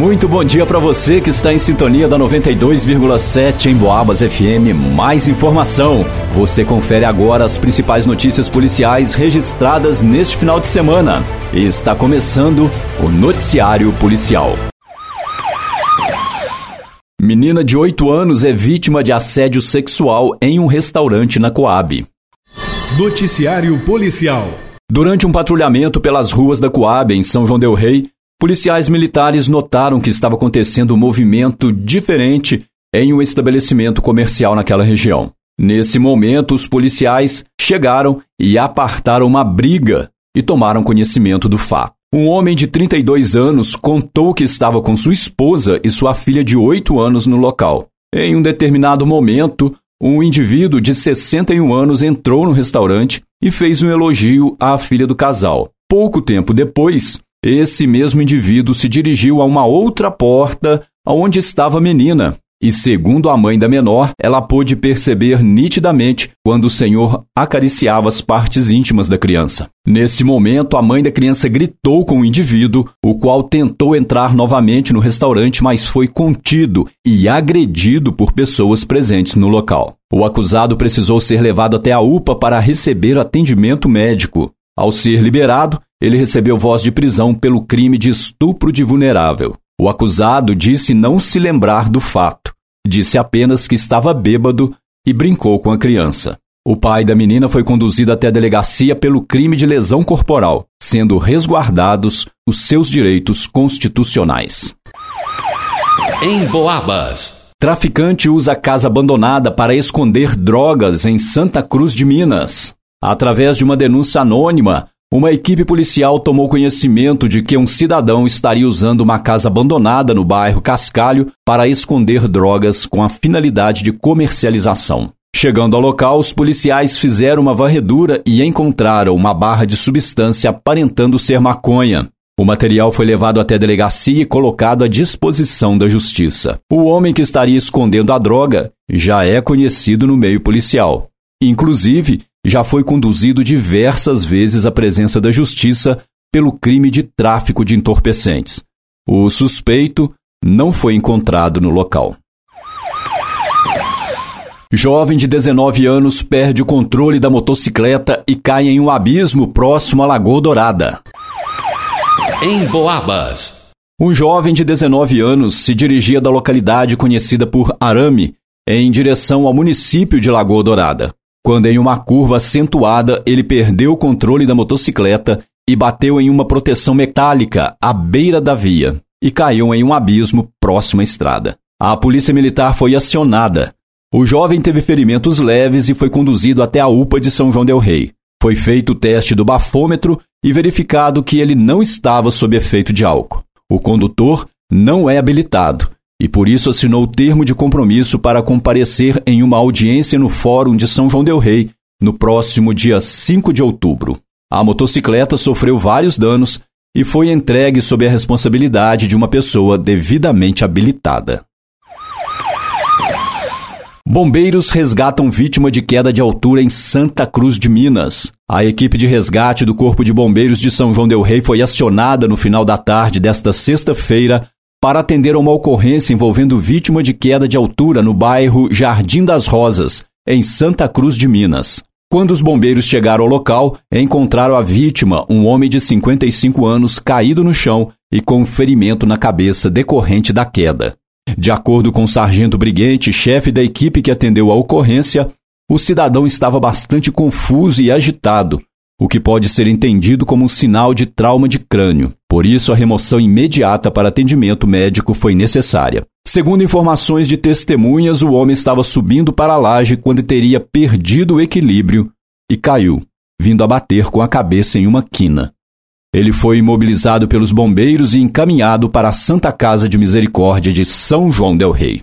Muito bom dia para você que está em sintonia da 92,7 em Boabas FM. Mais informação. Você confere agora as principais notícias policiais registradas neste final de semana. Está começando o Noticiário Policial. Menina de 8 anos é vítima de assédio sexual em um restaurante na Coab. Noticiário Policial. Durante um patrulhamento pelas ruas da Coab, em São João Del Rei, Policiais militares notaram que estava acontecendo um movimento diferente em um estabelecimento comercial naquela região. Nesse momento, os policiais chegaram e apartaram uma briga e tomaram conhecimento do fato. Um homem de 32 anos contou que estava com sua esposa e sua filha de 8 anos no local. Em um determinado momento, um indivíduo de 61 anos entrou no restaurante e fez um elogio à filha do casal. Pouco tempo depois, esse mesmo indivíduo se dirigiu a uma outra porta onde estava a menina. E segundo a mãe da menor, ela pôde perceber nitidamente quando o senhor acariciava as partes íntimas da criança. Nesse momento, a mãe da criança gritou com o indivíduo, o qual tentou entrar novamente no restaurante, mas foi contido e agredido por pessoas presentes no local. O acusado precisou ser levado até a UPA para receber atendimento médico. Ao ser liberado, ele recebeu voz de prisão pelo crime de estupro de vulnerável. O acusado disse não se lembrar do fato. Disse apenas que estava bêbado e brincou com a criança. O pai da menina foi conduzido até a delegacia pelo crime de lesão corporal, sendo resguardados os seus direitos constitucionais. Em Boabas. Traficante usa casa abandonada para esconder drogas em Santa Cruz de Minas. Através de uma denúncia anônima, uma equipe policial tomou conhecimento de que um cidadão estaria usando uma casa abandonada no bairro Cascalho para esconder drogas com a finalidade de comercialização. Chegando ao local, os policiais fizeram uma varredura e encontraram uma barra de substância aparentando ser maconha. O material foi levado até a delegacia e colocado à disposição da justiça. O homem que estaria escondendo a droga já é conhecido no meio policial. Inclusive, já foi conduzido diversas vezes à presença da justiça pelo crime de tráfico de entorpecentes. O suspeito não foi encontrado no local. Jovem de 19 anos perde o controle da motocicleta e cai em um abismo próximo à Lagoa Dourada. Em Boabas. Um jovem de 19 anos se dirigia da localidade conhecida por Arame em direção ao município de Lagoa Dourada quando em uma curva acentuada ele perdeu o controle da motocicleta e bateu em uma proteção metálica à beira da via e caiu em um abismo próximo à estrada. A polícia militar foi acionada. O jovem teve ferimentos leves e foi conduzido até a UPA de São João del Rei. Foi feito o teste do bafômetro e verificado que ele não estava sob efeito de álcool. O condutor não é habilitado e por isso assinou o termo de compromisso para comparecer em uma audiência no Fórum de São João del Rei no próximo dia 5 de outubro. A motocicleta sofreu vários danos e foi entregue sob a responsabilidade de uma pessoa devidamente habilitada. Bombeiros resgatam vítima de queda de altura em Santa Cruz de Minas. A equipe de resgate do Corpo de Bombeiros de São João del Rei foi acionada no final da tarde desta sexta-feira para atender a uma ocorrência envolvendo vítima de queda de altura no bairro Jardim das Rosas, em Santa Cruz de Minas. Quando os bombeiros chegaram ao local, encontraram a vítima, um homem de 55 anos, caído no chão e com um ferimento na cabeça decorrente da queda. De acordo com o sargento Briguente, chefe da equipe que atendeu a ocorrência, o cidadão estava bastante confuso e agitado, o que pode ser entendido como um sinal de trauma de crânio. Por isso, a remoção imediata para atendimento médico foi necessária. Segundo informações de testemunhas, o homem estava subindo para a laje quando teria perdido o equilíbrio e caiu, vindo a bater com a cabeça em uma quina. Ele foi imobilizado pelos bombeiros e encaminhado para a Santa Casa de Misericórdia de São João del Rei.